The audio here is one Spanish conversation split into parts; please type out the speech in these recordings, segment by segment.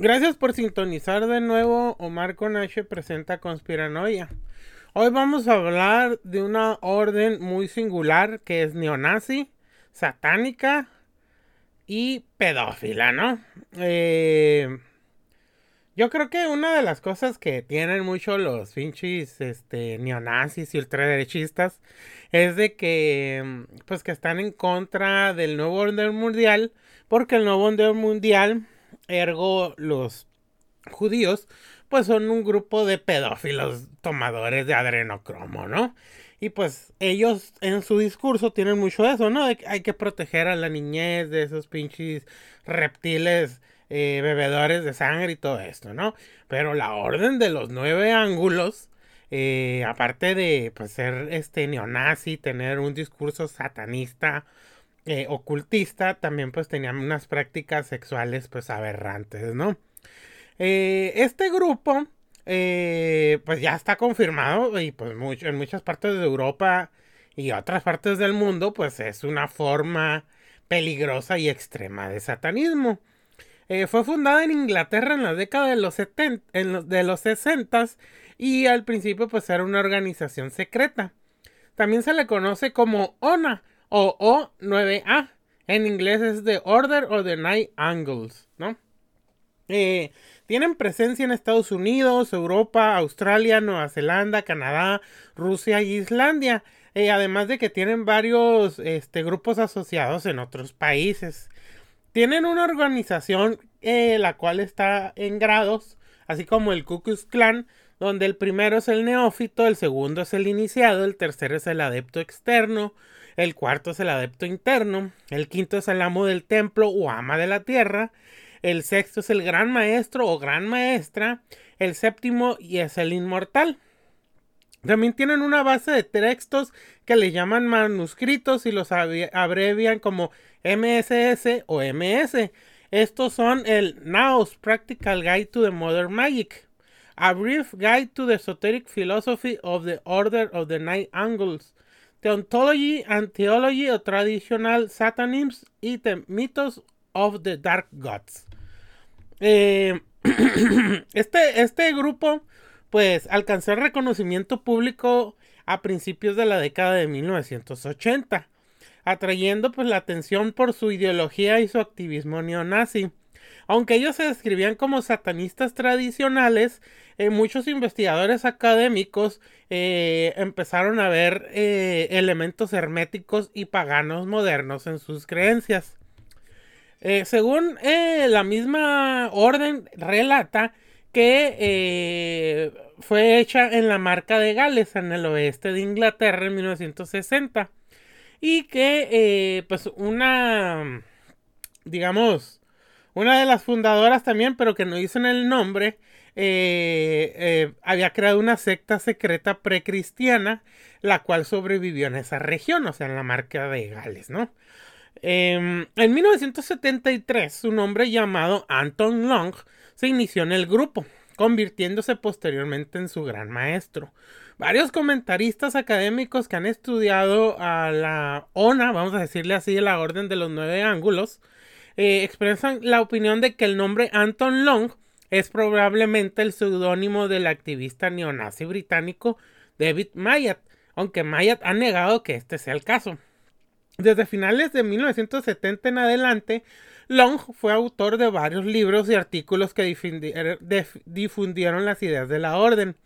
Gracias por sintonizar de nuevo. Omar Conache presenta Conspiranoia. Hoy vamos a hablar de una orden muy singular que es neonazi, satánica y pedófila, ¿no? Eh, yo creo que una de las cosas que tienen mucho los pinches este, neonazis y ultraderechistas es de que, pues, que están en contra del nuevo orden mundial, porque el nuevo orden mundial, ergo los judíos, pues son un grupo de pedófilos tomadores de adrenocromo, ¿no? Y pues ellos en su discurso tienen mucho eso, ¿no? De que hay que proteger a la niñez de esos pinches reptiles eh, bebedores de sangre y todo esto, ¿no? Pero la orden de los nueve ángulos, eh, aparte de pues, ser este neonazi, tener un discurso satanista, eh, ocultista, también pues tenían unas prácticas sexuales pues aberrantes, ¿no? este grupo pues ya está confirmado y pues mucho, en muchas partes de Europa y otras partes del mundo pues es una forma peligrosa y extrema de satanismo. Eh, fue fundada en Inglaterra en la década de los, 70, en de los 60 y al principio pues era una organización secreta. También se le conoce como ONA o O9A. En inglés es The Order of the Night Angles, ¿no? Eh, tienen presencia en Estados Unidos, Europa, Australia, Nueva Zelanda, Canadá, Rusia y Islandia. Eh, además de que tienen varios este, grupos asociados en otros países. Tienen una organización eh, la cual está en grados, así como el Ku Klan, donde el primero es el neófito, el segundo es el iniciado, el tercero es el adepto externo, el cuarto es el adepto interno, el quinto es el amo del templo o ama de la tierra, el sexto es el gran maestro o gran maestra, el séptimo y es el inmortal. También tienen una base de textos que le llaman manuscritos y los abrevian como MSS o MS. Estos son el Naos Practical Guide to the Modern Magic, A Brief Guide to the Esoteric Philosophy of the Order of the Night Angles, The Ontology and Theology of Traditional Satanism y The Mythos of the Dark Gods. Eh, este, este grupo pues alcanzó reconocimiento público a principios de la década de 1980, atrayendo pues la atención por su ideología y su activismo neonazi. Aunque ellos se describían como satanistas tradicionales, eh, muchos investigadores académicos eh, empezaron a ver eh, elementos herméticos y paganos modernos en sus creencias. según la misma orden relata, que fue hecha en la marca de Gales, en el oeste de Inglaterra, en 1960. Y que, pues, una, digamos, una de las fundadoras también, pero que no dicen el nombre, eh, había creado una secta secreta precristiana, la cual sobrevivió en esa región, o sea, en la marca de Gales, ¿no? Em, en 1973, un hombre llamado Anton Long se inició en el grupo, convirtiéndose posteriormente en su gran maestro. Varios comentaristas académicos que han estudiado a la ONA, vamos a decirle así, la Orden de los Nueve Ángulos, eh, expresan la opinión de que el nombre Anton Long es probablemente el seudónimo del activista neonazi británico David Mayat, aunque Mayat ha negado que este sea el caso. Desde finales de 1970 en adelante, Long fue autor de varios libros y artículos que difundieron las ideas de la orden.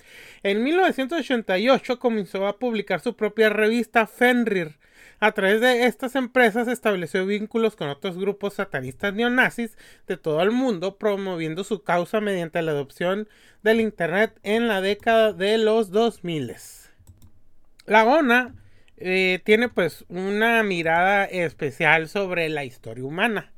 En 1988 comenzó a publicar su propia revista Fenrir. A través de estas empresas estableció vínculos con otros grupos satanistas neonazis de todo el mundo, promoviendo su causa mediante la adopción del Internet en la década de los 2000. La ONA eh, tiene pues una mirada especial sobre la historia humana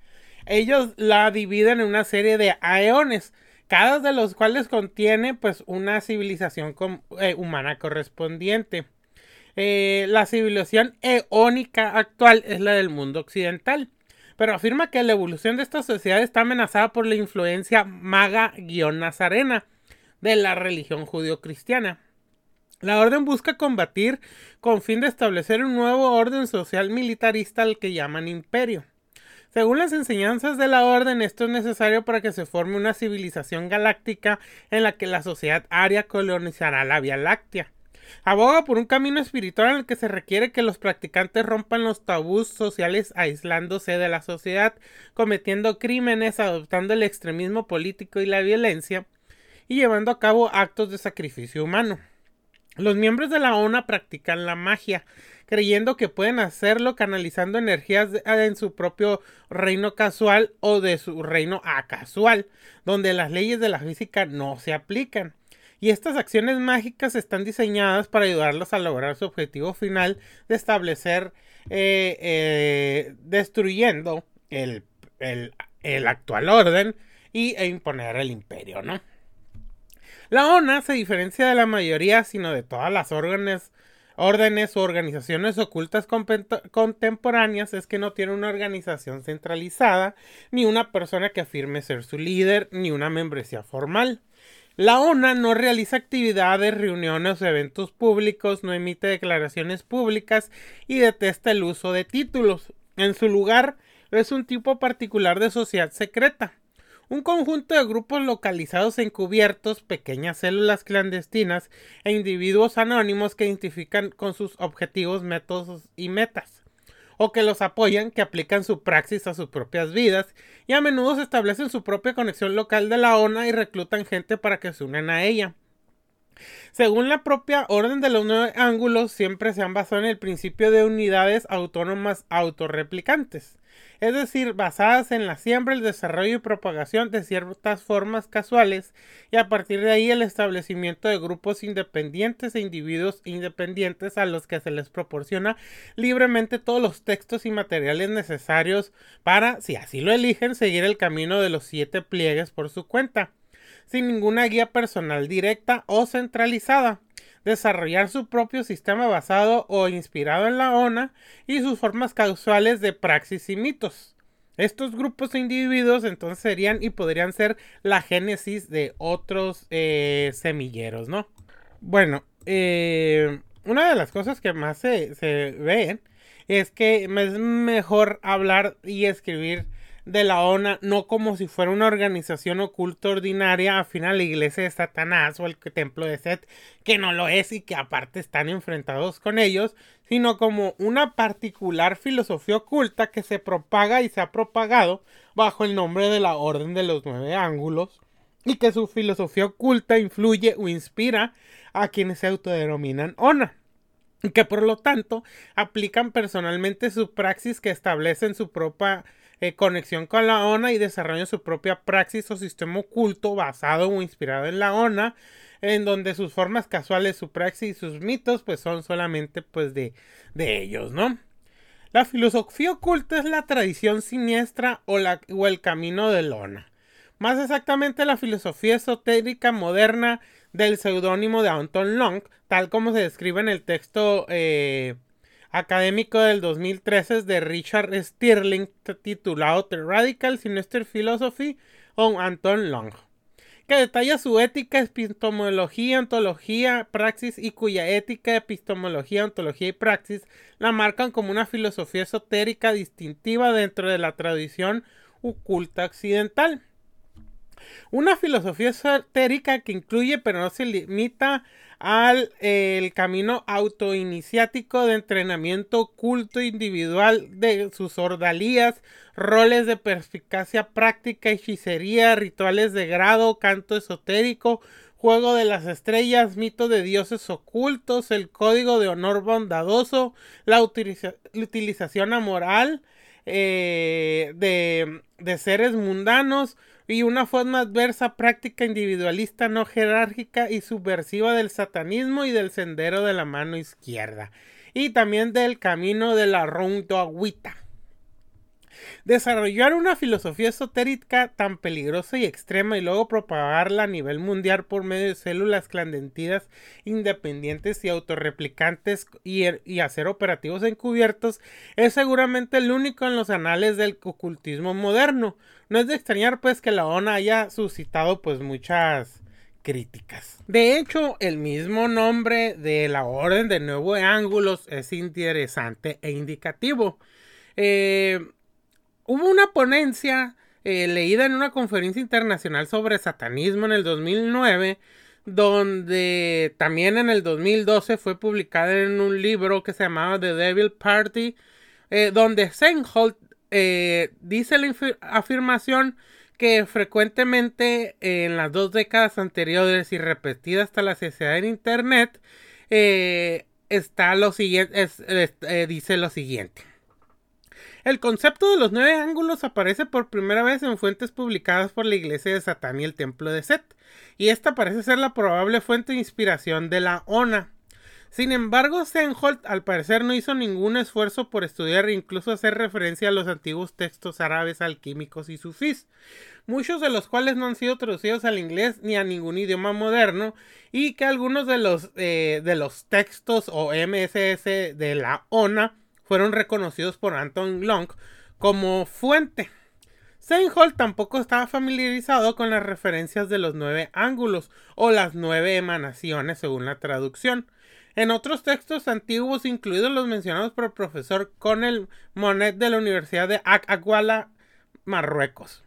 ellos la dividen en una serie de aeones, cada de los cuales contiene pues una civilización eh, humana correspondiente. Eh, la civilización eónica actual es la del mundo occidental, pero afirma que la evolución de esta sociedad está amenazada por la influencia maga-nazarena de la religión judío-cristiana. La orden busca combatir con fin de establecer un nuevo orden social militarista al que llaman imperio. Según las enseñanzas de la orden, esto es necesario para que se forme una civilización galáctica en la que la sociedad aria colonizará la Vía Láctea. Aboga por un camino espiritual en el que se requiere que los practicantes rompan los tabús sociales aislándose de la sociedad, cometiendo crímenes, adoptando el extremismo político y la violencia, y llevando a cabo actos de sacrificio humano. Los miembros de la ONA practican la magia, creyendo que pueden hacerlo canalizando energías en su propio reino casual o de su reino acasual, donde las leyes de la física no se aplican. Y estas acciones mágicas están diseñadas para ayudarlos a lograr su objetivo final de establecer, eh, eh, destruyendo el, el, actual orden y, e imponer el imperio, ¿no? La ONA se diferencia de la mayoría, sino de todas las órdenes, órdenes o organizaciones ocultas contemporáneas, es que no tiene una organización centralizada, ni una persona que afirme ser su líder, ni una membresía formal. La ONA no realiza actividades, reuniones o eventos públicos, no emite declaraciones públicas y detesta el uso de títulos. En su lugar, es un tipo particular de sociedad secreta un conjunto de grupos localizados encubiertos, pequeñas células clandestinas e individuos anónimos que identifican con sus objetivos, métodos y metas, o que los apoyan, que aplican su praxis a sus propias vidas y a menudo se establecen su propia conexión local de la ONA y reclutan gente para que se unan a ella. Según la propia orden de los nueve ángulos, siempre se han basado en el principio de unidades autónomas autorreplicantes es decir, basadas en la siembra, el desarrollo y propagación de ciertas formas casuales y a partir de ahí el establecimiento de grupos independientes e individuos independientes a los que se les proporciona libremente todos los textos y materiales necesarios para, si así lo eligen, seguir el camino de los siete pliegues por su cuenta, sin ninguna guía personal directa o centralizada desarrollar su propio sistema basado o inspirado en la ONA y sus formas causales de praxis y mitos. Estos grupos de individuos entonces serían y podrían ser la génesis de otros eh, semilleros, ¿no? Bueno, eh, una de las cosas que más se, se ven es que es mejor hablar y escribir de la ONA no como si fuera una organización oculta ordinaria afín a la iglesia de Satanás o el templo de Set, que no lo es y que aparte están enfrentados con ellos, sino como una particular filosofía oculta que se propaga y se ha propagado bajo el nombre de la Orden de los Nueve Ángulos y que su filosofía oculta influye o inspira a quienes se autodenominan ONA que por lo tanto aplican personalmente su praxis que establecen su propia eh, conexión con la ONA y desarrollan su propia praxis o sistema oculto basado o inspirado en la ONA, en donde sus formas casuales, su praxis y sus mitos pues son solamente pues de, de ellos, ¿no? La filosofía oculta es la tradición siniestra o, la, o el camino de Lona. Más exactamente la filosofía esotérica moderna del seudónimo de Anton Long, tal como se describe en el texto eh, académico del 2013 de Richard Stirling titulado The Radical Sinister Philosophy on Anton Long, que detalla su ética, epistemología, ontología, praxis y cuya ética, epistemología, ontología y praxis la marcan como una filosofía esotérica distintiva dentro de la tradición oculta occidental. Una filosofía esotérica que incluye pero no se limita al el camino autoiniciático de entrenamiento oculto individual de sus ordalías, roles de perspicacia práctica, hechicería, rituales de grado, canto esotérico, juego de las estrellas, mito de dioses ocultos, el código de honor bondadoso, la utilización amoral eh, de seres mundanos, y una forma adversa, práctica, individualista, no jerárquica y subversiva del satanismo y del sendero de la mano izquierda, y también del camino de la agüita. Desarrollar una filosofía esotérica tan peligrosa y extrema y luego propagarla a nivel mundial por medio de células clandestinas independientes y autorreplicantes y, y hacer operativos encubiertos es seguramente el único en los anales del ocultismo moderno. No es de extrañar pues que la ONA haya suscitado pues muchas críticas. De hecho, el mismo nombre de la Orden de Nuevo Ángulos es interesante e indicativo. Eh, hubo una ponencia eh, leída en una conferencia internacional sobre satanismo en el 2009, donde también en el 2012 fue publicada en un libro que se llamaba The Devil Party, eh, donde Seinholt eh, dice la afirmación que frecuentemente en las dos décadas anteriores y repetida hasta la sociedad en Internet, está lo siguiente, dice lo siguiente. El concepto de los nueve ángulos aparece por primera vez en fuentes publicadas por la iglesia de Satán y el templo de Set, y esta parece ser la probable fuente de inspiración de la ONA. Sin embargo, Senholt al parecer no hizo ningún esfuerzo por estudiar e incluso hacer referencia a los antiguos textos árabes alquímicos y sufís, muchos de los cuales no han sido traducidos al inglés ni a ningún idioma moderno, y que algunos de los, eh, de los textos o MSS de la ONA fueron reconocidos por Anton Long como fuente. Seinhold tampoco estaba familiarizado con las referencias de los nueve ángulos o las nueve emanaciones según la traducción. En otros textos antiguos, incluidos los mencionados por el profesor Conel Monet de la Universidad de Aguala, Marruecos.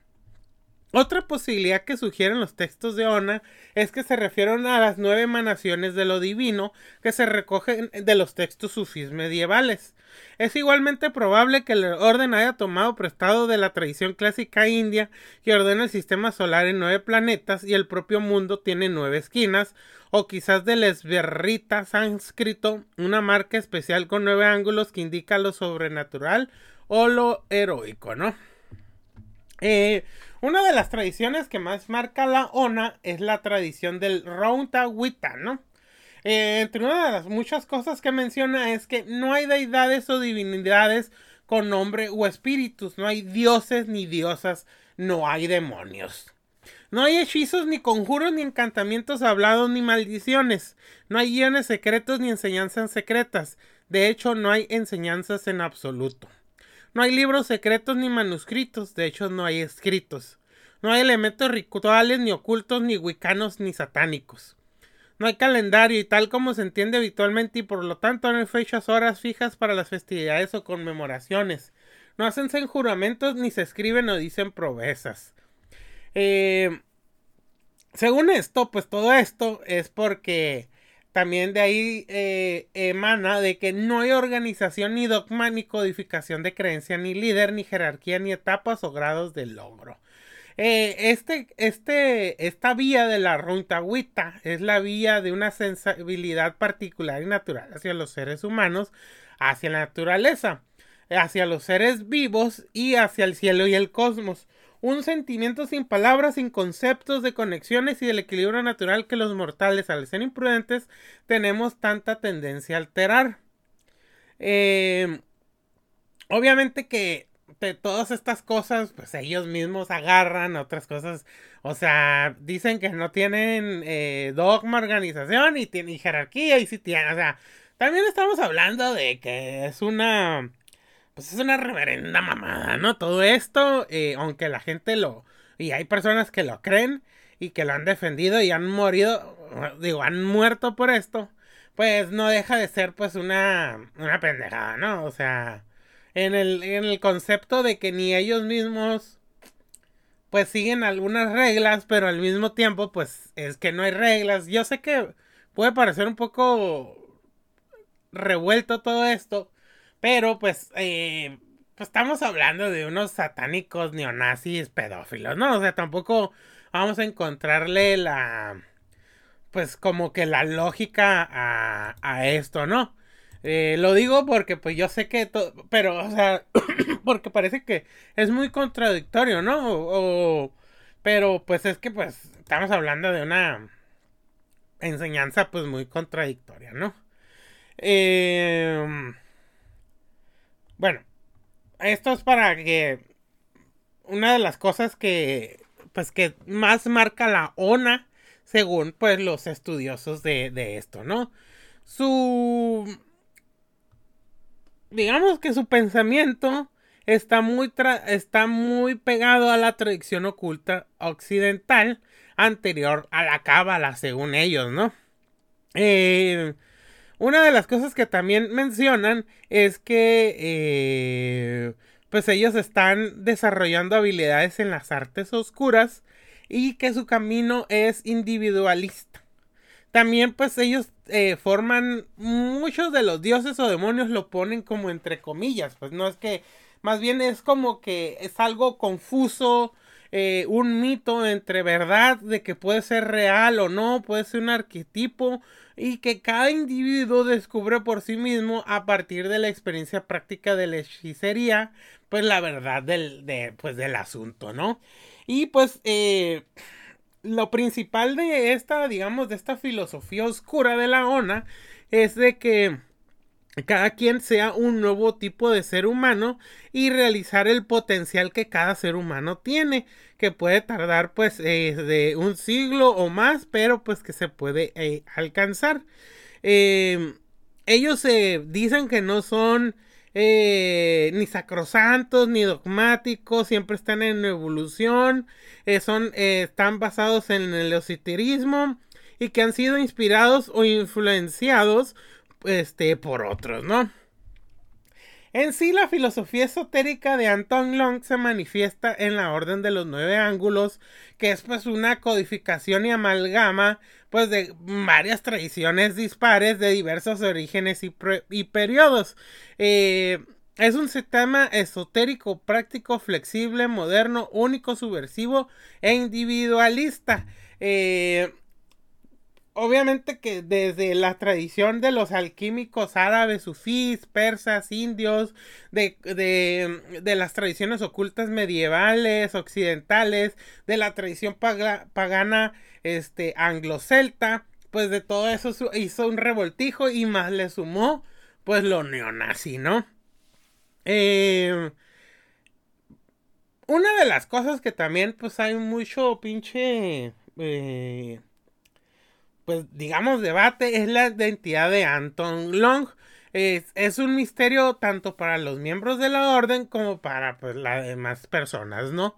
Otra posibilidad que sugieren los textos de Ona es que se refieren a las nueve emanaciones de lo divino que se recogen de los textos sufís medievales. Es igualmente probable que el orden haya tomado prestado de la tradición clásica india que ordena el sistema solar en nueve planetas y el propio mundo tiene nueve esquinas, o quizás del esberrita sánscrito, una marca especial con nueve ángulos que indica lo sobrenatural o lo heroico, ¿no? Eh, una de las tradiciones que más marca la ONA es la tradición del Wita, ¿no? Eh, entre una de las muchas cosas que menciona es que no hay deidades o divinidades con nombre o espíritus, no hay dioses ni diosas, no hay demonios. No hay hechizos, ni conjuros, ni encantamientos hablados, ni maldiciones. No hay guiones secretos, ni enseñanzas secretas. De hecho, no hay enseñanzas en absoluto. No hay libros secretos ni manuscritos, de hecho no hay escritos. No hay elementos rituales ni ocultos, ni wicanos, ni satánicos. No hay calendario y tal como se entiende habitualmente y por lo tanto no hay fechas horas fijas para las festividades o conmemoraciones. No hacen juramentos ni se escriben o dicen proezas. Eh, según esto, pues todo esto es porque también de ahí eh, emana de que no hay organización ni dogma ni codificación de creencia ni líder ni jerarquía ni etapas o grados de logro. Eh, este, este, esta vía de la runtagüita es la vía de una sensibilidad particular y natural hacia los seres humanos, hacia la naturaleza, hacia los seres vivos y hacia el cielo y el cosmos un sentimiento sin palabras, sin conceptos de conexiones y del equilibrio natural que los mortales, al ser imprudentes, tenemos tanta tendencia a alterar. Em, obviamente que de todas estas cosas, pues ellos mismos agarran otras cosas. O sea, dicen que no tienen eh, dogma, organización y, tienen jerarquía y sí tienen. O sea, también estamos hablando de que es una pues es una reverenda mamada, ¿no? Todo esto, eh, aunque la gente lo... Y hay personas que lo creen y que lo han defendido y han morido, digo, han muerto por esto, pues no deja de ser pues una, una pendejada, ¿no? O sea, en el, en el concepto de que ni ellos mismos pues siguen algunas reglas, pero al mismo tiempo pues es que no hay reglas. Yo sé que puede parecer un poco revuelto todo esto, pero pues, eh, pues estamos hablando de unos satánicos neonazis pedófilos, ¿no? O sea, tampoco vamos a encontrarle la, pues como que la lógica a, esto, ¿no? Eh, lo digo porque pues yo sé que todo, pero, o sea, porque parece que es muy contradictorio, ¿no? O, pero pues es que pues estamos hablando de una enseñanza pues muy contradictoria, ¿no? Eh, bueno, esto es para que una de las cosas que pues que más marca la ONA según pues los estudiosos de, de esto, ¿no? Su digamos que su pensamiento está muy está muy pegado a la tradición oculta occidental anterior a la cábala según ellos, ¿no? Eh, una de las cosas que también mencionan es que, eh, pues ellos están desarrollando habilidades en las artes oscuras y que su camino es individualista. También pues ellos eh, forman muchos de los dioses o demonios lo ponen como entre comillas, pues no es que más bien es como que es algo confuso, eh, un mito entre verdad de que puede ser real o no, puede ser un arquetipo y que cada individuo descubre por sí mismo a partir de la experiencia práctica de la hechicería, pues la verdad del, de, pues, del asunto, ¿no? Y pues eh, lo principal de esta, digamos, de esta filosofía oscura de la ONA es de que cada quien sea un nuevo tipo de ser humano y realizar el potencial que cada ser humano tiene, que puede tardar pues eh, de un siglo o más, pero pues que se puede eh, alcanzar. Em, ellos se dicen que no son eh, ni sacrosantos ni dogmáticos, siempre están en evolución, son, están basados en el esoterismo y que han sido inspirados o influenciados este, por otros, ¿no? En sí, la filosofía esotérica de Anton Long se manifiesta en la Orden de los Nueve Ángulos, que es pues una codificación y amalgama pues de varias tradiciones dispares de diversos orígenes y, periodos. Eh, es un sistema esotérico, práctico, flexible, moderno, único, subversivo e individualista. Eh, obviamente que desde la tradición de los alquímicos árabes, sufís, persas, indios, de, de, las tradiciones ocultas medievales, occidentales, de la tradición pagana este, anglo-celta, pues de todo eso hizo un revoltijo y más le sumó pues lo neonazi, ¿no? Eh, una de las cosas que también pues hay mucho pinche... Eh, pues digamos, debate es la identidad de Anton Long. Es, un misterio tanto para los miembros de la orden como para pues, las demás personas, ¿no?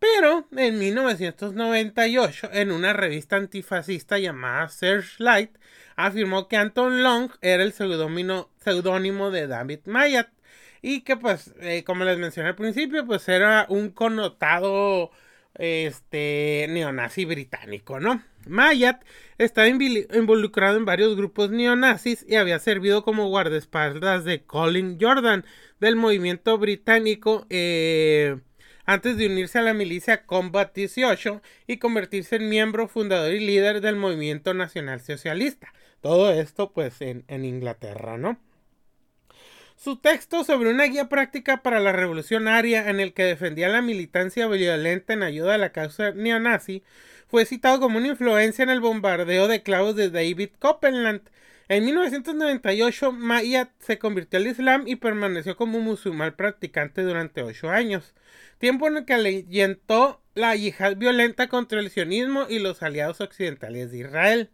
Pero en 1998, en una revista antifascista llamada Searchlight, afirmó que Anton Long era el seudónimo de David Mayat y que pues, eh, como les mencioné al principio, pues era un connotado este neonazi británico, ¿no? Mayat estaba involucrado en varios grupos neonazis y había servido como guardaespaldas de Colin Jordan del movimiento británico eh, antes de unirse a la milicia Combat 18 y convertirse en miembro fundador y líder del movimiento nacional socialista. Todo esto pues en, Inglaterra, ¿no? Su texto sobre una guía práctica para la revolución aria en el que defendía la militancia violenta en ayuda a la causa neonazi fue citado como una influencia en el bombardeo de clavos de David Copeland. En 1998, Mayat se convirtió al Islam y permaneció como musulmán practicante durante ocho años, tiempo en el que alentó la yihad violenta contra el sionismo y los aliados occidentales de Israel.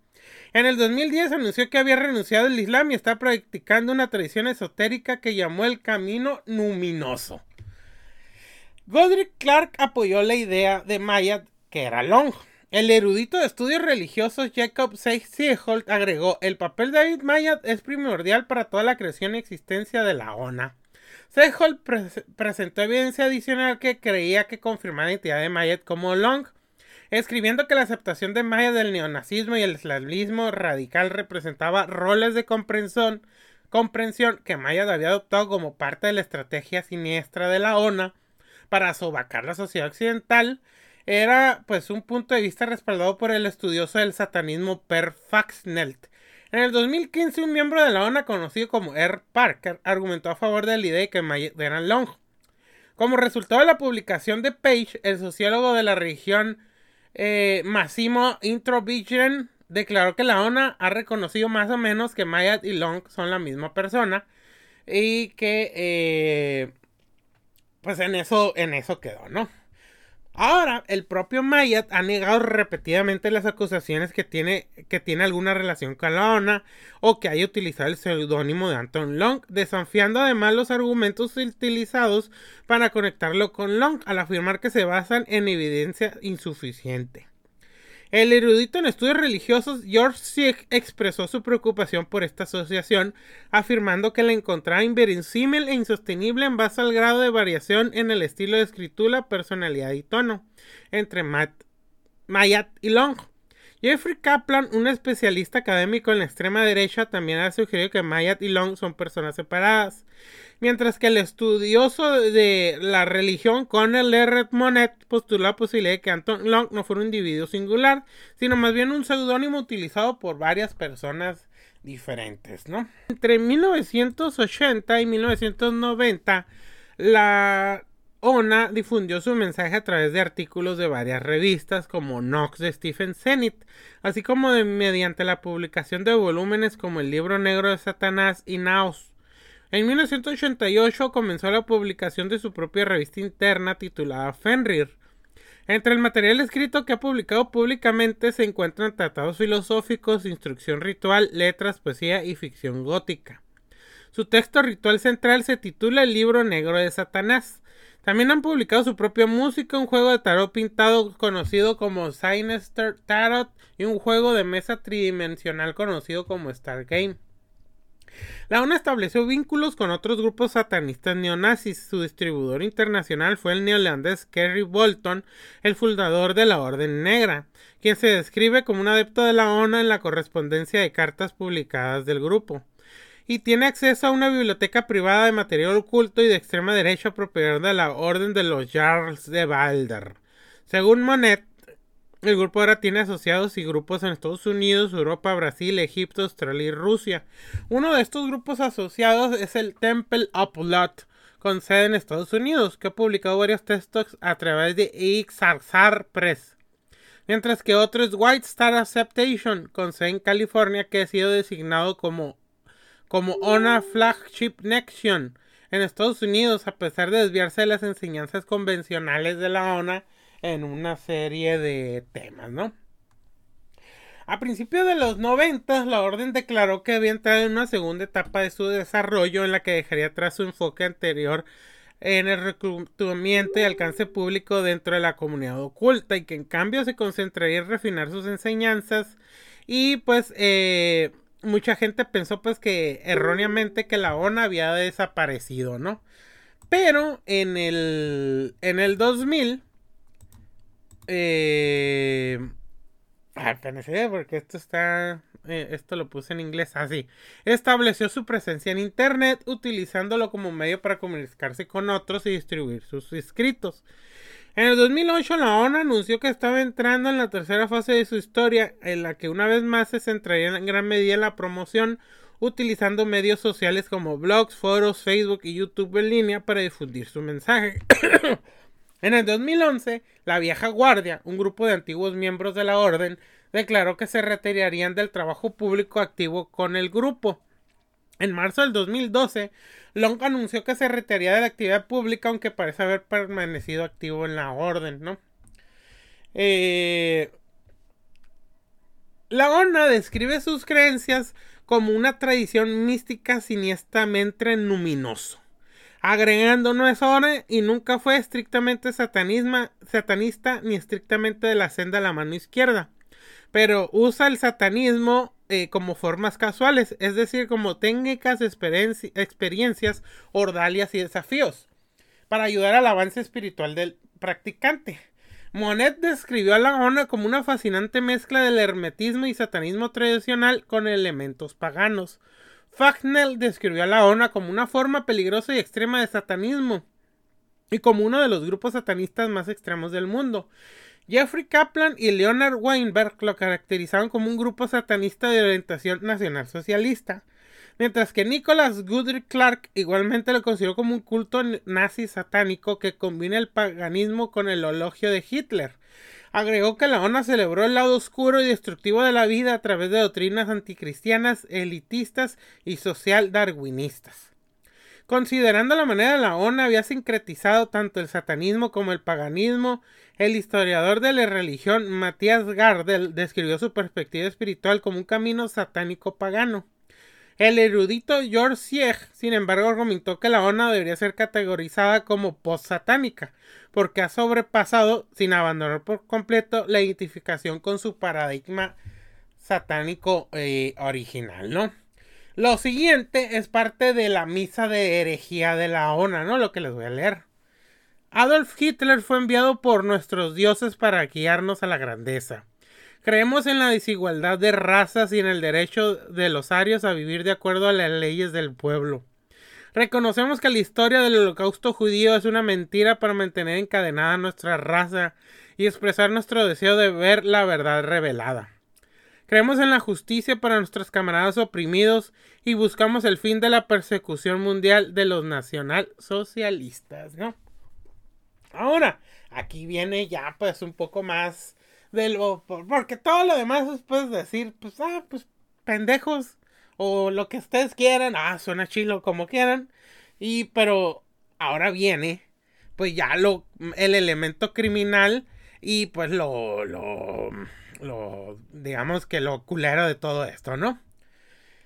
En el 2010 anunció que había renunciado al Islam y está practicando una tradición esotérica que llamó el camino luminoso. Godric Clark apoyó la idea de Mayat, que era Long, el erudito de estudios religiosos Jacob Seiholt agregó, el papel de David Mayat es primordial para toda la creación y existencia de la ONA. Seiholt presentó evidencia adicional que creía que confirmaba la identidad de Mayat como Long, escribiendo que la aceptación de Mayat del neonazismo y el islamismo radical representaba roles de comprensión, comprensión que Mayat había adoptado como parte de la estrategia siniestra de la ONA para sobacar la sociedad occidental era pues un punto de vista respaldado por el estudioso del satanismo Per Faxnelt. En el 2015 un miembro de la ONA conocido como R. Parker argumentó a favor de la idea de que era Long. Como resultado de la publicación de Page, el sociólogo de la religión eh, Massimo Introvision declaró que la ONA ha reconocido más o menos que Mayat y Long son la misma persona y que eh, pues en eso en eso quedó, ¿no? Ahora, el propio Mayat ha negado repetidamente las acusaciones que tiene, que tiene alguna relación con la ONA o que haya utilizado el seudónimo de Anton Long, desafiando además los argumentos utilizados para conectarlo con Long al afirmar que se basan en evidencia insuficiente. El erudito en estudios religiosos George Sieg expresó su preocupación por esta asociación, afirmando que la encontraba inverosímil e insostenible en base al grado de variación en el estilo de escritura, personalidad y tono entre Mayat y Long. Jeffrey Kaplan, un especialista académico en la extrema derecha, también ha sugerido que Mayat y Long son personas separadas mientras que el estudioso de la religión Conel R. Monet postuló la posibilidad de que Anton Long no fuera un individuo singular, sino más bien un seudónimo utilizado por varias personas diferentes. Entre 1980 y 1990, la ONA difundió su mensaje a través de artículos de varias revistas como Nox de Stephen Zenith, así como mediante la publicación de volúmenes como el libro negro de Satanás y Naos. En 1988 comenzó la publicación de su propia revista interna titulada Fenrir. Entre el material escrito que ha publicado públicamente se encuentran tratados filosóficos, instrucción ritual, letras, poesía y ficción gótica. Su texto ritual central se titula El libro negro de Satanás. También han publicado su propia música, un juego de tarot pintado conocido como Sinister Tarot y un juego de mesa tridimensional conocido como Star Game. La ONU estableció vínculos con otros grupos satanistas neonazis. Su distribuidor internacional fue el neozelandés Kerry Bolton, el fundador de la Orden Negra, quien se describe como un adepto de la ONU en la correspondencia de cartas publicadas del grupo. Y tiene acceso a una biblioteca privada de material oculto y de extrema derecha propiedad de la Orden de los Jarls de Balder. Según Monet, el grupo ahora tiene asociados y grupos en Estados Unidos, Europa, Brasil, Egipto, Australia y Rusia. Uno de estos grupos asociados es el Temple Upload, con sede en Estados Unidos, que ha publicado varios textos a través de Ixarzar Press. Mientras que otro es White Star Acceptation, con sede en California, que ha sido designado como, como ONA Flagship Nation en Estados Unidos, a pesar de desviarse de las enseñanzas convencionales de la ONA en una serie de temas, ¿no? A principios de los 90, la orden declaró que había entrado en una segunda etapa de su desarrollo en la que dejaría atrás su enfoque anterior en el reclutamiento y alcance público dentro de la comunidad oculta y que en cambio se concentraría en refinar sus enseñanzas y pues eh, mucha gente pensó pues que erróneamente que la ONU había desaparecido, ¿no? Pero en el, en el 2000 eh... Ah, porque esto está. Eh, esto lo puse en inglés así. Estableció su presencia en Internet utilizándolo como medio para comunicarse con otros y distribuir sus escritos. En el 2008 la ONU anunció que estaba entrando en la tercera fase de su historia, en la que una vez más se centraría en gran medida en la promoción, utilizando medios sociales como blogs, foros, Facebook y YouTube en línea para difundir su mensaje. En el 2011, la vieja guardia, un grupo de antiguos miembros de la orden, declaró que se retirarían del trabajo público activo con el grupo. En marzo del 2012, Long anunció que se retiraría de la actividad pública, aunque parece haber permanecido activo en la orden, ¿no? Eh, la ONA describe sus creencias como una tradición mística siniestamente luminoso agregando no es y nunca fue estrictamente satanista ni estrictamente de la senda a la mano izquierda, pero usa el satanismo eh, como formas casuales, es decir, como técnicas, experiencias, ordalias y desafíos, para ayudar al avance espiritual del practicante. Monet describió a la ONA como una fascinante mezcla del hermetismo y satanismo tradicional con elementos paganos. Fagnell describió a la ONA como una forma peligrosa y extrema de satanismo y como uno de los grupos satanistas más extremos del mundo. Jeffrey Kaplan y Leonard Weinberg lo caracterizaron como un grupo satanista de orientación nacional socialista, mientras que Nicholas Goodrich Clark igualmente lo consideró como un culto nazi satánico que combina el paganismo con el elogio de Hitler Agregó que la ONA celebró el lado oscuro y destructivo de la vida a través de doctrinas anticristianas, elitistas y social darwinistas. Considerando la manera la ONA había sincretizado tanto el satanismo como el paganismo, el historiador de la religión Matías Gardel describió su perspectiva espiritual como un camino satánico pagano. El erudito George Sieg, sin embargo, comentó que la ONA debería ser categorizada como post-satánica, porque ha sobrepasado, sin abandonar por completo, la identificación con su paradigma satánico eh, original. Lo siguiente es parte de la misa de herejía de la ONA, ¿no? Lo que les voy a leer. Adolf Hitler fue enviado por nuestros dioses para guiarnos a la grandeza. Creemos en la desigualdad de razas y en el derecho de los arios a vivir de acuerdo a las leyes del pueblo. Reconocemos que la historia del holocausto judío es una mentira para mantener encadenada nuestra raza y expresar nuestro deseo de ver la verdad revelada. Creemos en la justicia para nuestros camaradas oprimidos y buscamos el fin de la persecución mundial de los nacionalsocialistas, ¿no? Ahora, aquí viene ya pues un poco más porque todo lo demás es puedes decir, pues, ah, pues, pendejos. O lo que ustedes quieran. Ah, suena chilo como quieran. Y, pero ahora viene, pues ya lo, el elemento criminal y pues lo, lo, lo, digamos que lo culero de todo esto, ¿no?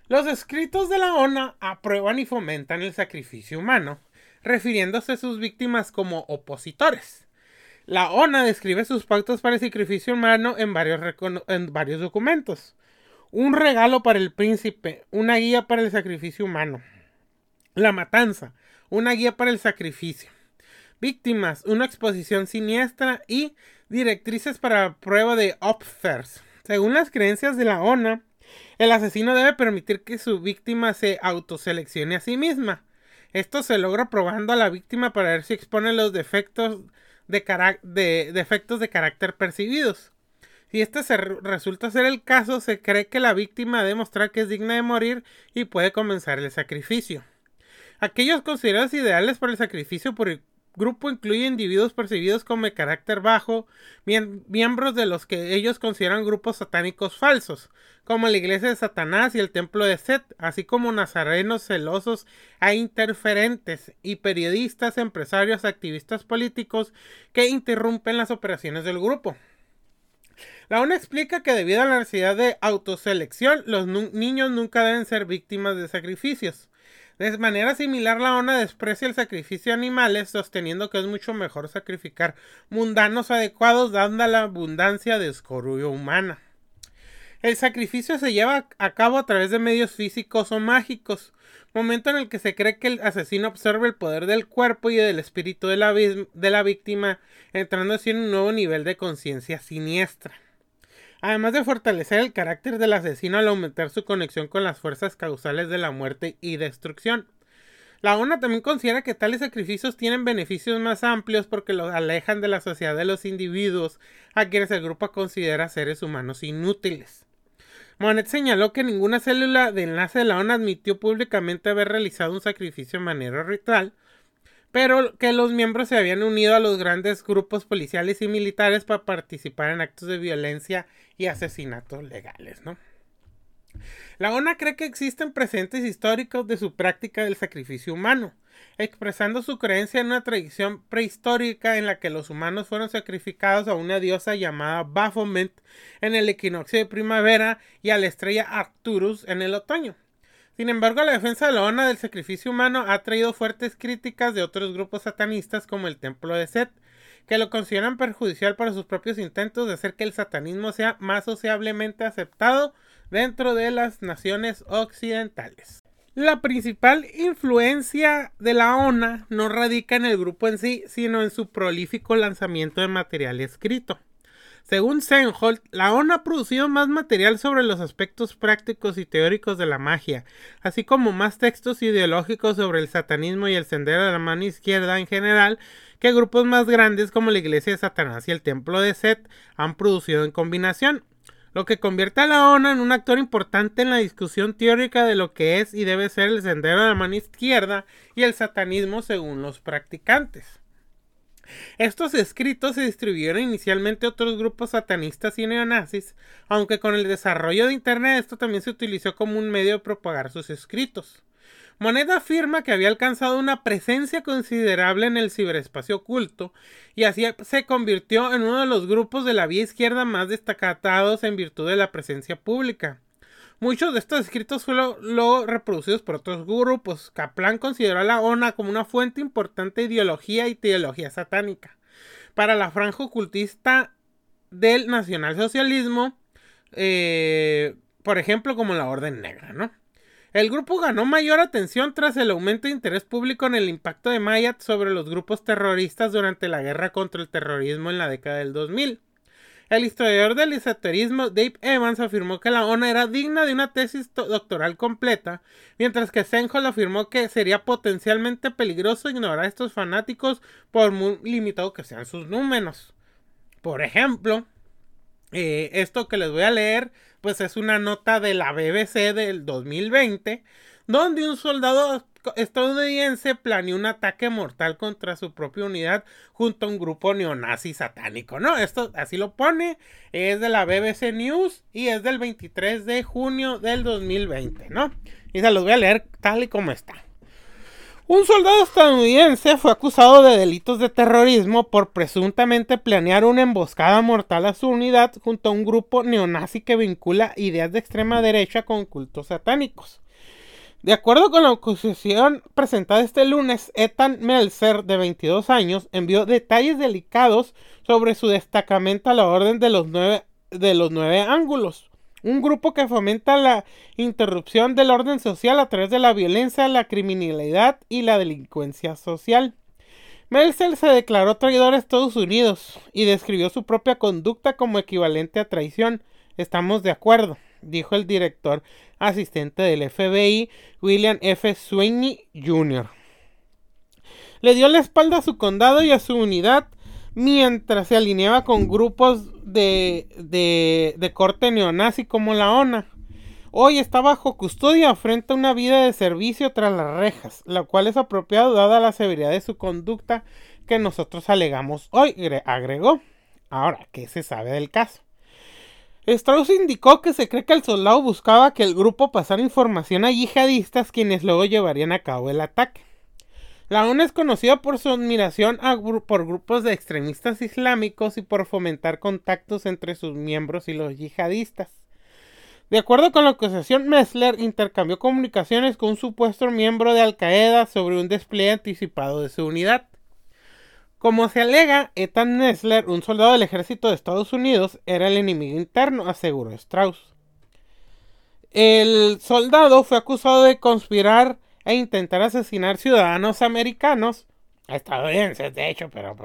Los escritos de la ONA aprueban y fomentan el sacrificio humano, refiriéndose a sus víctimas como opositores. La ONA describe sus pactos para el sacrificio humano en varios, en varios documentos. Un regalo para el príncipe, una guía para el sacrificio humano. La matanza, una guía para el sacrificio. Víctimas, una exposición siniestra y directrices para prueba de Opfers. Según las creencias de la ONA, el asesino debe permitir que su víctima se autoseleccione a sí misma. Esto se logra probando a la víctima para ver si expone los defectos de, de defectos de carácter percibidos. Si este se resulta ser el caso, se cree que la víctima demostrar que es digna de morir y puede comenzar el sacrificio. Aquellos considerados ideales para el sacrificio por grupo incluye individuos percibidos como de carácter bajo, miembros de los que ellos consideran grupos satánicos falsos, como la iglesia de Satanás y el templo de Set, así como nazarenos celosos e interferentes, y periodistas, empresarios, activistas políticos que interrumpen las operaciones del grupo. La ONU explica que debido a la necesidad de autoselección, los niños nunca deben ser víctimas de sacrificios. De manera similar, la ONA desprecia el sacrificio de animales, sosteniendo que es mucho mejor sacrificar mundanos adecuados, dando la abundancia de escorrullo humana. El sacrificio se lleva a cabo a través de medios físicos o mágicos, momento en el que se cree que el asesino observa el poder del cuerpo y del espíritu de la víctima, entrando así en un nuevo nivel de conciencia siniestra además de fortalecer el carácter del asesino al aumentar su conexión con las fuerzas causales de la muerte y destrucción. La ONU también considera que tales sacrificios tienen beneficios más amplios porque los alejan de la sociedad de los individuos a quienes el grupo considera seres humanos inútiles. Monet señaló que ninguna célula de enlace de la ONU admitió públicamente haber realizado un sacrificio de manera ritual, pero que los miembros se habían unido a los grandes grupos policiales y militares para participar en actos de violencia y asesinatos legales, ¿no? La ONU cree que existen presentes históricos de su práctica del sacrificio humano, expresando su creencia en una tradición prehistórica en la que los humanos fueron sacrificados a una diosa llamada Baphomet en el equinoccio de primavera y a la estrella Arcturus en el otoño. Sin embargo, la defensa de la ONA del sacrificio humano ha traído fuertes críticas de otros grupos satanistas como el Templo de Set, que lo consideran perjudicial para sus propios intentos de hacer que el satanismo sea más sociablemente aceptado dentro de las naciones occidentales. La principal influencia de la ONA no radica en el grupo en sí, sino en su prolífico lanzamiento de material escrito. Según Senholt, la ONU ha producido más material sobre los aspectos prácticos y teóricos de la magia, así como más textos ideológicos sobre el satanismo y el sendero de la mano izquierda en general, que grupos más grandes como la Iglesia de Satanás y el Templo de Set han producido en combinación, lo que convierte a la ONU en un actor importante en la discusión teórica de lo que es y debe ser el sendero de la mano izquierda y el satanismo según los practicantes. Estos escritos se distribuyeron inicialmente a otros grupos satanistas y neonazis, aunque con el desarrollo de Internet esto también se utilizó como un medio de propagar sus escritos. Moneda afirma que había alcanzado una presencia considerable en el ciberespacio oculto y así se convirtió en uno de los grupos de la vía izquierda más destacados en virtud de la presencia pública. Muchos de estos escritos fueron luego reproducidos por otros grupos. Kaplan consideró a la ONA como una fuente importante de ideología y teología satánica. Para la franja ocultista del nacionalsocialismo, eh, por ejemplo, como la Orden Negra, ¿no? El grupo ganó mayor atención tras el aumento de interés público en el impacto de Mayat sobre los grupos terroristas durante la guerra contra el terrorismo en la década del 2000. El historiador del esoterismo Dave Evans afirmó que la ONA era digna de una tesis doctoral completa, mientras que Senhol afirmó que sería potencialmente peligroso ignorar a estos fanáticos por muy limitado que sean sus números. Por ejemplo, eh, esto que les voy a leer, pues es una nota de la BBC del 2020, donde un soldado estadounidense planeó un ataque mortal contra su propia unidad junto a un grupo neonazi satánico, ¿no? Esto así lo pone, es de la BBC News y es del 23 de junio del 2020, ¿no? Y se los voy a leer tal y como está. Un soldado estadounidense fue acusado de delitos de terrorismo por presuntamente planear una emboscada mortal a su unidad junto a un grupo neonazi que vincula ideas de extrema derecha con cultos satánicos. De acuerdo con la acusación presentada este lunes, Ethan Melzer, de 22 años, envió detalles delicados sobre su destacamento a la orden de los nueve, ángulos un grupo que fomenta la interrupción del orden social a través de la violencia, la criminalidad y la delincuencia social. Melzer se declaró traidor a Estados Unidos y describió su propia conducta como equivalente a traición. Estamos de acuerdo, dijo el director asistente del FBI, William F. Sweeney Jr. Le dio la espalda a su condado y a su unidad mientras se alineaba con grupos de, de, corte neonazi como la ONA. Hoy está bajo custodia frente a una vida de servicio tras las rejas, la cual es apropiado dada la severidad de su conducta que nosotros alegamos hoy, agregó. Ahora, ¿qué se sabe del caso? Strauss indicó que se cree que el soldado buscaba que el grupo pasara información a yihadistas quienes luego llevarían a cabo el ataque. La ONU es conocida por su admiración por grupos de extremistas islámicos y por fomentar contactos entre sus miembros y los yihadistas. De acuerdo con la acusación, Messler intercambió comunicaciones con un supuesto miembro de Al Qaeda sobre un despliegue anticipado de su unidad. Como se alega, Ethan Messler, un soldado del ejército de Estados Unidos, era el enemigo interno, aseguró Strauss. El soldado fue acusado de conspirar e intentar asesinar ciudadanos americanos, estadounidenses de hecho, pero,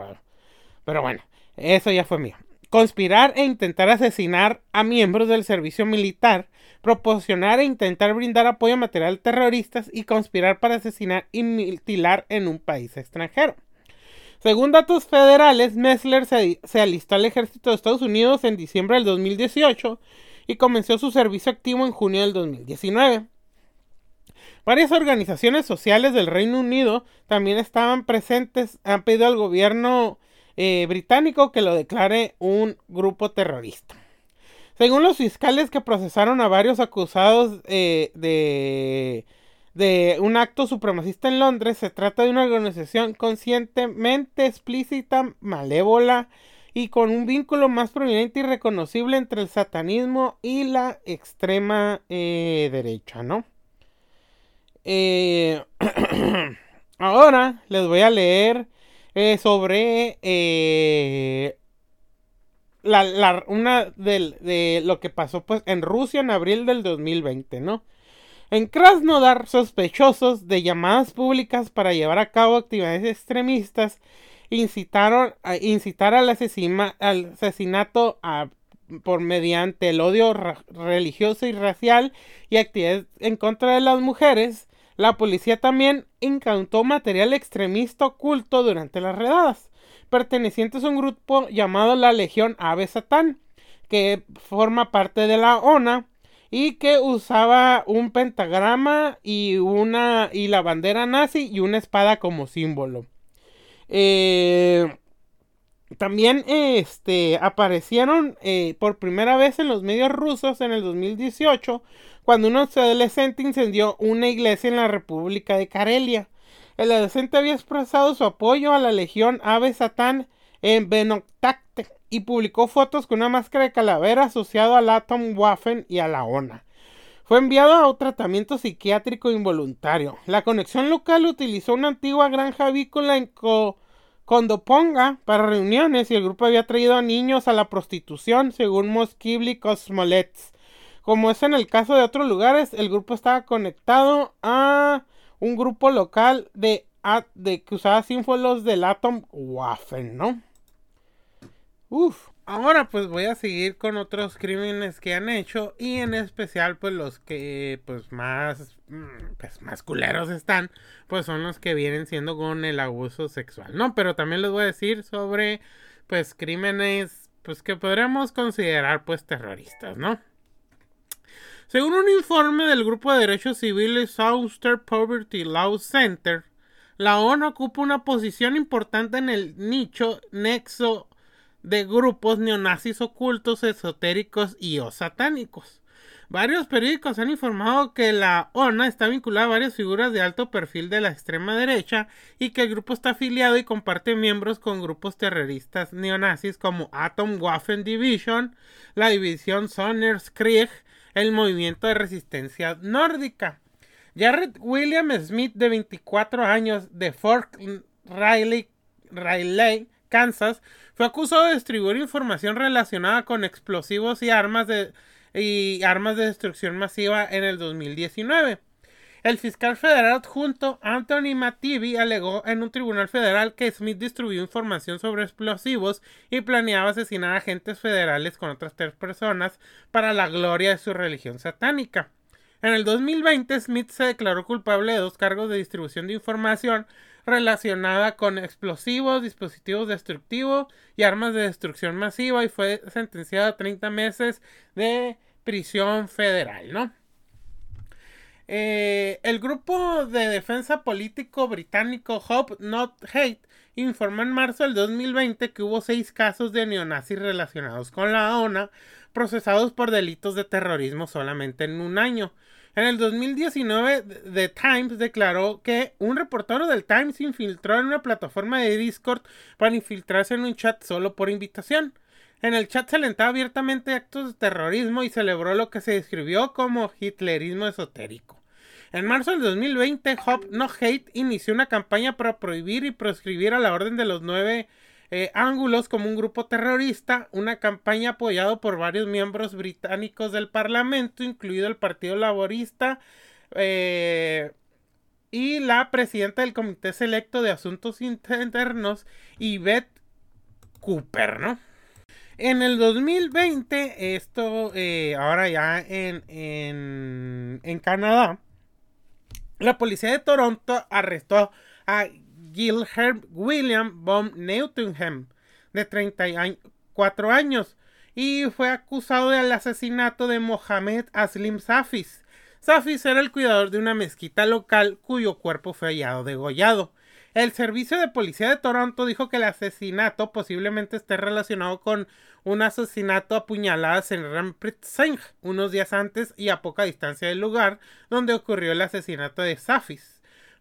pero, bueno, eso ya fue mío. Conspirar e intentar asesinar a miembros del servicio militar, proporcionar e intentar brindar apoyo material a terroristas y conspirar para asesinar y mutilar en un país extranjero. Según datos federales, Messler se, alistó al ejército de Estados Unidos en diciembre del 2018 y comenzó su servicio activo en junio del 2019. Varias organizaciones sociales del Reino Unido también estaban presentes, han pedido al gobierno eh, británico que lo declare un grupo terrorista. Según los fiscales que procesaron a varios acusados eh, de, de un acto supremacista en Londres, se trata de una organización conscientemente explícita, malévola y con un vínculo más prominente y reconocible entre el satanismo y la extrema eh, derecha, ¿no? Eh, ahora les voy a leer eh, sobre la, una de lo que pasó pues en Rusia en abril del 2020, ¿no? En Krasnodar, sospechosos de llamadas públicas para llevar a cabo actividades extremistas incitaron a incitar al, asesinato por mediante el odio religioso y racial y actividades en contra de las mujeres, la policía también incautó material extremista oculto durante las redadas, pertenecientes a un grupo llamado la Legión Ave Satán, que forma parte de la ONA y que usaba un pentagrama y una y la bandera nazi y una espada como símbolo. Eh, también este, aparecieron eh, por primera vez en los medios rusos en el 2018 cuando un adolescente incendió una iglesia en la República de Karelia. El adolescente había expresado su apoyo a la legión Ave Satán en Benoktakte y publicó fotos con una máscara de calavera asociado al Atom Waffen y a la ONA. fue enviado a un tratamiento psiquiátrico involuntario. La conexión local utilizó una antigua granja avícola en Condoponga para reuniones y el grupo había traído a niños a la prostitución, según Moskibli Cosmolets. Como es en el caso de otros lugares, el grupo estaba conectado a un grupo local de, de que usaba símbolos del Atom Waffen, ¿no? Uf. Ahora pues voy a seguir con otros crímenes que han hecho y en especial pues los que pues más mm, pues más culeros están pues son los que vienen siendo con el abuso sexual, ¿no? Pero también les voy a decir sobre pues crímenes pues que podríamos considerar pues terroristas, ¿no? Según un informe del grupo de derechos civiles Southern Poverty Law Center, la ONU ocupa una posición importante en el nicho nexo de grupos neonazis ocultos, esotéricos y o satánicos. Varios periódicos han informado que la ONA está vinculada a varias figuras de alto perfil de la extrema derecha y que el grupo está afiliado y comparte miembros con grupos terroristas neonazis como Atom Waffen Division, la división Sonnerskrieg, el movimiento de resistencia nórdica. Jared William Smith, de 24 años, de Fort Riley, Riley Kansas, fue acusado de distribuir información relacionada con explosivos y armas de, y armas de destrucción masiva en el 2019. El fiscal federal adjunto Anthony Mativi alegó en un tribunal federal que Smith distribuyó información sobre explosivos y planeaba asesinar a agentes federales con otras tres personas para la gloria de su religión satánica. En el 2020, Smith se declaró culpable de dos cargos de distribución de información relacionada con explosivos, dispositivos destructivos y armas de destrucción masiva y fue sentenciado a 30 meses de prisión federal, ¿no? Eh, el grupo de defensa político británico Hope Not Hate informó en marzo del 2020 que hubo seis casos de neonazis relacionados con la ONA procesados por delitos de terrorismo solamente en un año. En el 2019, The Times declaró que un reportero del Times infiltró en una plataforma de Discord para infiltrarse en un chat solo por invitación. En el chat se alentaba abiertamente actos de terrorismo y celebró lo que se describió como hitlerismo esotérico. En marzo del 2020, Hop No Hate inició una campaña para prohibir y proscribir a la Orden de los Nueve eh, ángulos como un grupo terrorista, una campaña apoyado por varios miembros británicos del Parlamento, incluido el Partido Laborista eh, y la presidenta del Comité Selecto de Asuntos Internos, Yvette Cooper, ¿no? En el 2020, esto eh, ahora ya en, en, en Canadá, la policía de Toronto arrestó a Gilherm William von Neutenham, de 34 años, y fue acusado del asesinato de Mohamed Aslim Safis. Safis era el cuidador de una mezquita local cuyo cuerpo fue hallado degollado. El servicio de policía de Toronto dijo que el asesinato posiblemente esté relacionado con un asesinato a puñaladas en Ramprit unos días antes y a poca distancia del lugar donde ocurrió el asesinato de Safis.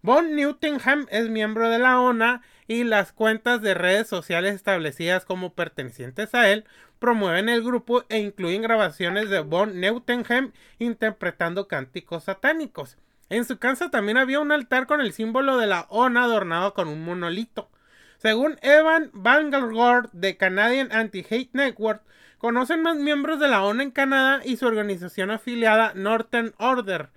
Von Newtenham es miembro de la ONA y las cuentas de redes sociales establecidas como pertenecientes a él promueven el grupo e incluyen grabaciones de Von Newtenham interpretando cánticos satánicos. En su casa también había un altar con el símbolo de la ONA adornado con un monolito. Según Evan Bangalore de Canadian Anti-Hate Network, conocen más miembros de la ONA en Canadá y su organización afiliada Northern Order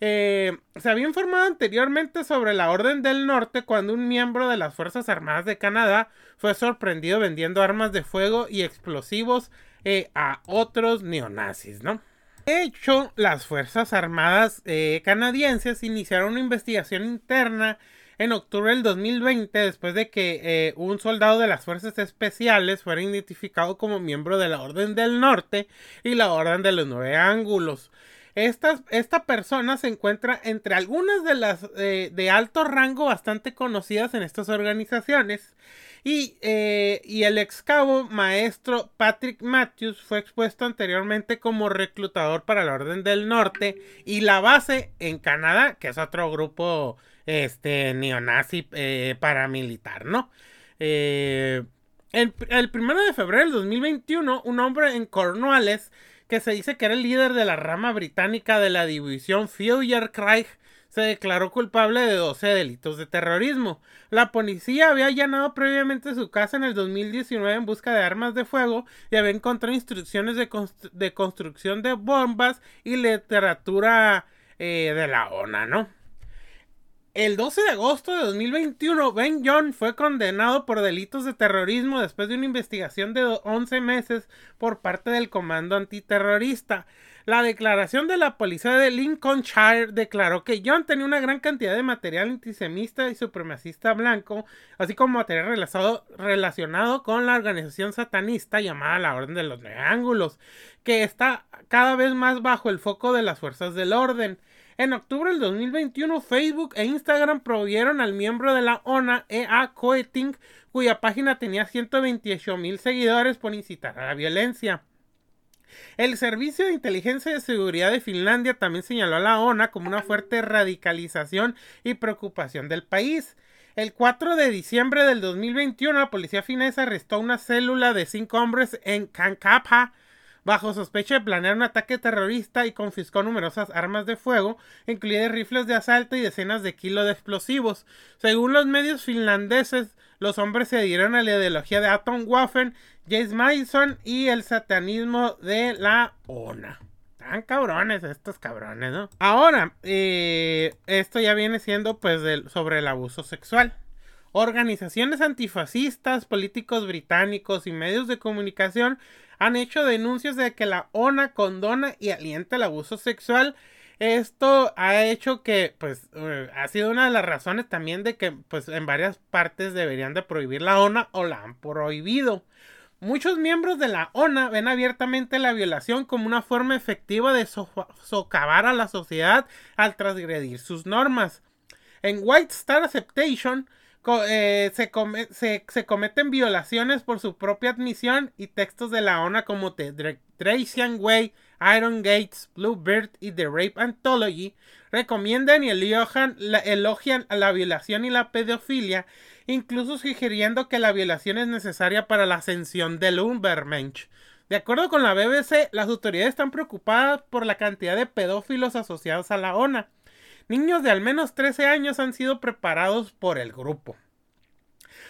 eh, se había informado anteriormente sobre la Orden del Norte cuando un miembro de las Fuerzas Armadas de Canadá fue sorprendido vendiendo armas de fuego y explosivos eh, a otros neonazis, ¿no? De hecho, las Fuerzas Armadas eh, canadienses iniciaron una investigación interna en octubre del 2020 después de que un soldado de las Fuerzas Especiales fuera identificado como miembro de la Orden del Norte y la Orden de los Nueve Ángulos. Esta, esta persona se encuentra entre algunas de las eh, de alto rango bastante conocidas en estas organizaciones. Y, eh, y, el ex cabo maestro Patrick Matthews fue expuesto anteriormente como reclutador para la Orden del Norte y la base en Canadá, que es otro grupo este, neonazi eh, paramilitar, ¿no? el, el primero de febrero del 2021, un hombre en Cornwallis que se dice que era el líder de la rama británica de la división Craig, se declaró culpable de 12 delitos de terrorismo. La policía había allanado previamente su casa en el 2019 en busca de armas de fuego y había encontrado instrucciones de, de construcción de bombas y literatura eh, de la ONA, ¿no? El 12 de agosto de 2021, Ben John fue condenado por delitos de terrorismo después de una investigación de 11 meses por parte del Comando Antiterrorista. La declaración de la policía de Lincolnshire declaró que John tenía una gran cantidad de material antisemita y supremacista blanco, así como material relacionado, con la organización satanista llamada la Orden de los Nueve Ángulos, que está cada vez más bajo el foco de las fuerzas del orden. En octubre del 2021, Facebook e Instagram prohibieron al miembro de la ONA, E.A. Coeting, cuya página tenía 128 mil seguidores por incitar a la violencia. El Servicio de Inteligencia y Seguridad de Finlandia también señaló a la ONA como una fuerte radicalización y preocupación del país. El 4 de diciembre del 2021, la policía finesa arrestó una célula de cinco hombres en Kankapha, bajo sospecha de planear un ataque terrorista y confiscó numerosas armas de fuego, incluidas rifles de asalto y decenas de kilos de explosivos. Según los medios finlandeses, los hombres se adhirieron a la ideología de Atomwaffen, James Madison y el satanismo de la ONA. Tan cabrones estos cabrones, ¿no? Ahora, eh, esto ya viene siendo pues sobre el abuso sexual. Organizaciones antifascistas, políticos británicos y medios de comunicación han hecho denuncias de que la ONA condona y alienta el abuso sexual. Esto ha hecho que, pues, eh, ha sido una de las razones también de que, pues, en varias partes deberían de prohibir la ONA o la han prohibido. Muchos miembros de la ONA ven abiertamente la violación como una forma efectiva de socavar a la sociedad al transgredir sus normas. En White Star Acceptation, eh, se, cometen violaciones por su propia admisión y textos de la ONA como The Tracian Way, Iron Gates, Bluebird y The Rape Anthology recomiendan y elogian la, elogian la violación y la pedofilia, incluso sugiriendo que la violación es necesaria para la ascensión del Umbermensch. De acuerdo con la BBC, las autoridades están preocupadas por la cantidad de pedófilos asociados a la ONA Niños de al menos 13 años han sido preparados por el grupo.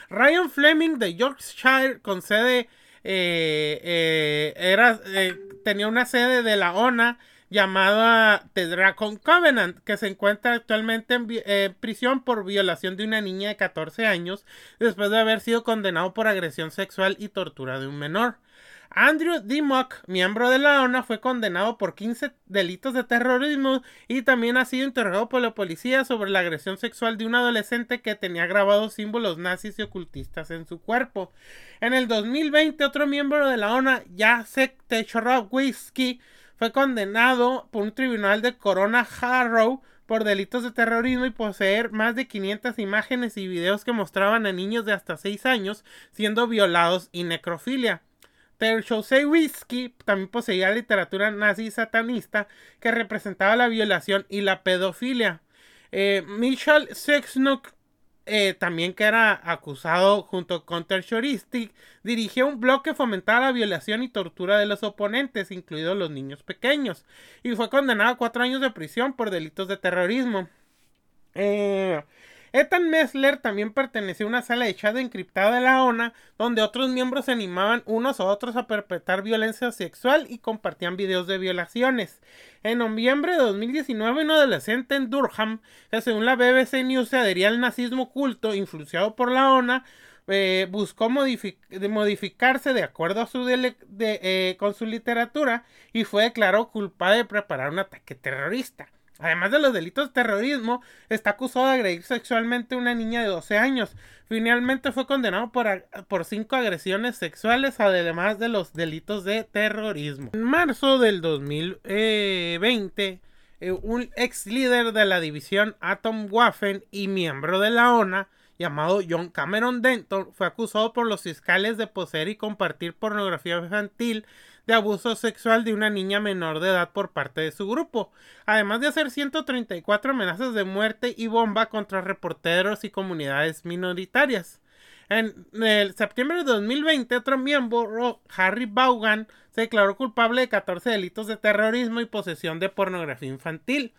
Ryan Fleming de Yorkshire, con sede, eh, eh, era, eh, tenía una sede de la ONA llamada The Dragon Covenant, que se encuentra actualmente en prisión por violación de una niña de 14 años, después de haber sido condenado por agresión sexual y tortura de un menor. Andrew Dimmock, miembro de la ONA, fue condenado por 15 delitos de terrorismo y también ha sido interrogado por la policía sobre la agresión sexual de un adolescente que tenía grabados símbolos nazis y ocultistas en su cuerpo. En el 2020, otro miembro de la ONA, Jacek Techorowski, fue condenado por un tribunal de Corona Harrow por delitos de terrorismo y poseer más de 500 imágenes y videos que mostraban a niños de hasta 6 años siendo violados y necrofilia. Whisky también poseía literatura nazi satanista que representaba la violación y la pedofilia. Eh, Michel eh, también que era acusado junto con Terchoristic, dirigió un blog que fomentaba la violación y tortura de los oponentes, incluidos los niños pequeños, y fue condenado a cuatro años de prisión por delitos de terrorismo. Eh, Ethan Messler también perteneció a una sala de chat encriptada de la ONA, donde otros miembros se animaban unos a otros a perpetrar violencia sexual y compartían videos de violaciones. En noviembre de 2019, un adolescente en Durham, que según la BBC News se adhería al nazismo culto influenciado por la ONA, eh, buscó modificarse de acuerdo a su eh, con su literatura y fue declarado culpable de preparar un ataque terrorista. Además de los delitos de terrorismo, está acusado de agredir sexualmente a una niña de 12 años. Finalmente fue condenado por, por cinco agresiones sexuales, además de los delitos de terrorismo. En marzo del 2020, eh, un ex líder de la división Atomwaffen y miembro de la ONA, llamado John Cameron Denton, fue acusado por los fiscales de poseer y compartir pornografía infantil de abuso sexual de una niña menor de edad por parte de su grupo, además de hacer 134 amenazas de muerte y bomba contra reporteros y comunidades minoritarias. En septiembre de 2020, otro miembro, Harry Vaughan, se declaró culpable de 14 delitos de terrorismo y posesión de pornografía infantil.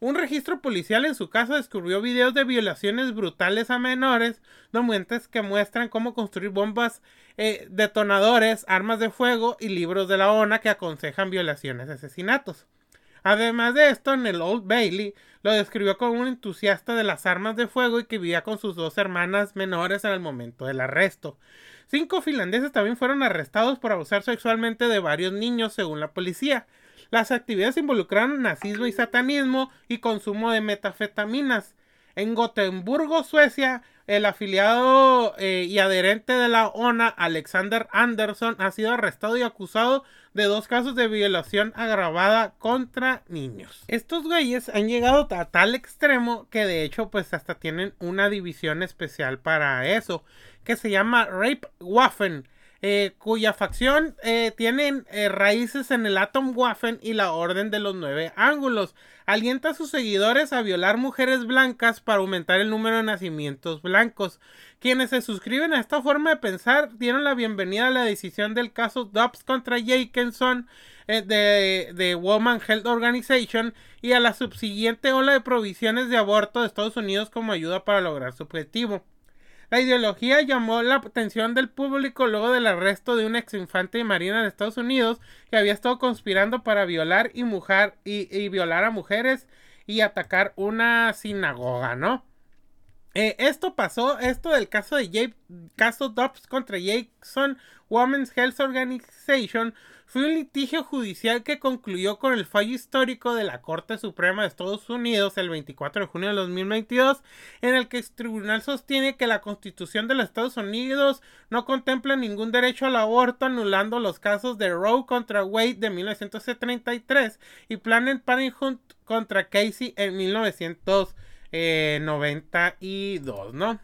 Un registro policial en su casa descubrió videos de violaciones brutales a menores, documentos que muestran cómo construir bombas, eh, detonadores, armas de fuego y libros de la ONA que aconsejan violaciones y asesinatos. Además de esto, en el Old Bailey lo describió como un entusiasta de las armas de fuego y que vivía con sus dos hermanas menores en el momento del arresto. Cinco finlandeses también fueron arrestados por abusar sexualmente de varios niños, según la policía. Las actividades involucraron nazismo y satanismo y consumo de metafetaminas. En Gotemburgo, Suecia, el afiliado eh, y adherente de la ONA, Alexander Anderson, ha sido arrestado y acusado de dos casos de violación agravada contra niños. Estos güeyes han llegado a tal extremo que de hecho pues hasta tienen una división especial para eso, que se llama Rape Waffen eh, cuya facción eh, tiene eh, raíces en el Atomwaffen y la Orden de los Nueve Ángulos. Alienta a sus seguidores a violar mujeres blancas para aumentar el número de nacimientos blancos. Quienes se suscriben a esta forma de pensar dieron la bienvenida a la decisión del caso Dobbs contra Jenkinson de, de Woman Health Organization y a la subsiguiente ola de provisiones de aborto de Estados Unidos como ayuda para lograr su objetivo. La ideología llamó la atención del público luego del arresto de un ex infante de marina de Estados Unidos que había estado conspirando para violar y, mujer, y, violar a mujeres y atacar una sinagoga, ¿no? Eh, esto pasó, esto del caso de Jake, caso Dobbs contra Jackson Women's Health Organization fue un litigio judicial que concluyó con el fallo histórico de la Corte Suprema de Estados Unidos el 24 de junio de 2022, en el que el tribunal sostiene que la Constitución de los Estados Unidos no contempla ningún derecho al aborto, anulando los casos de Roe contra Wade de 1933 y Planned Parenthood contra Casey en 1992, ¿no?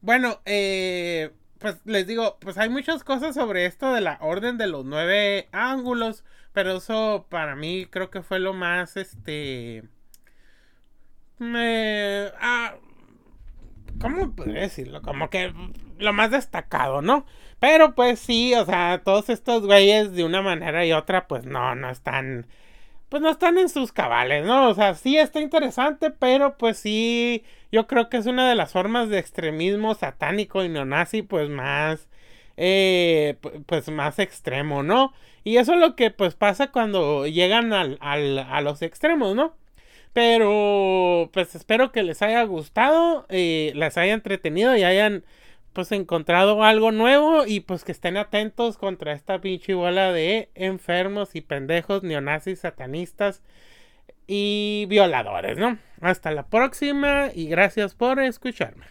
Bueno, eh, pues les digo, pues hay muchas cosas sobre esto de la orden de los nueve ángulos, pero eso para mí creo que fue lo más, este, me, ah, ¿cómo podría decirlo? Como que lo más destacado, ¿no? Pero pues sí, o sea, todos estos güeyes de una manera y otra, pues no, no están, pues no están en sus cabales, ¿no? O sea, sí está interesante, pero pues sí, yo creo que es una de las formas de extremismo satánico y neonazi, pues más, eh, pues más extremo, ¿no? Y eso es lo que pues pasa cuando llegan al, al, a los extremos, ¿no? Pero pues espero que les haya gustado, eh, les haya entretenido y hayan pues encontrado algo nuevo y pues que estén atentos contra esta pinche bola de enfermos y pendejos neonazis satanistas y violadores, ¿no? Hasta la próxima y gracias por escucharme.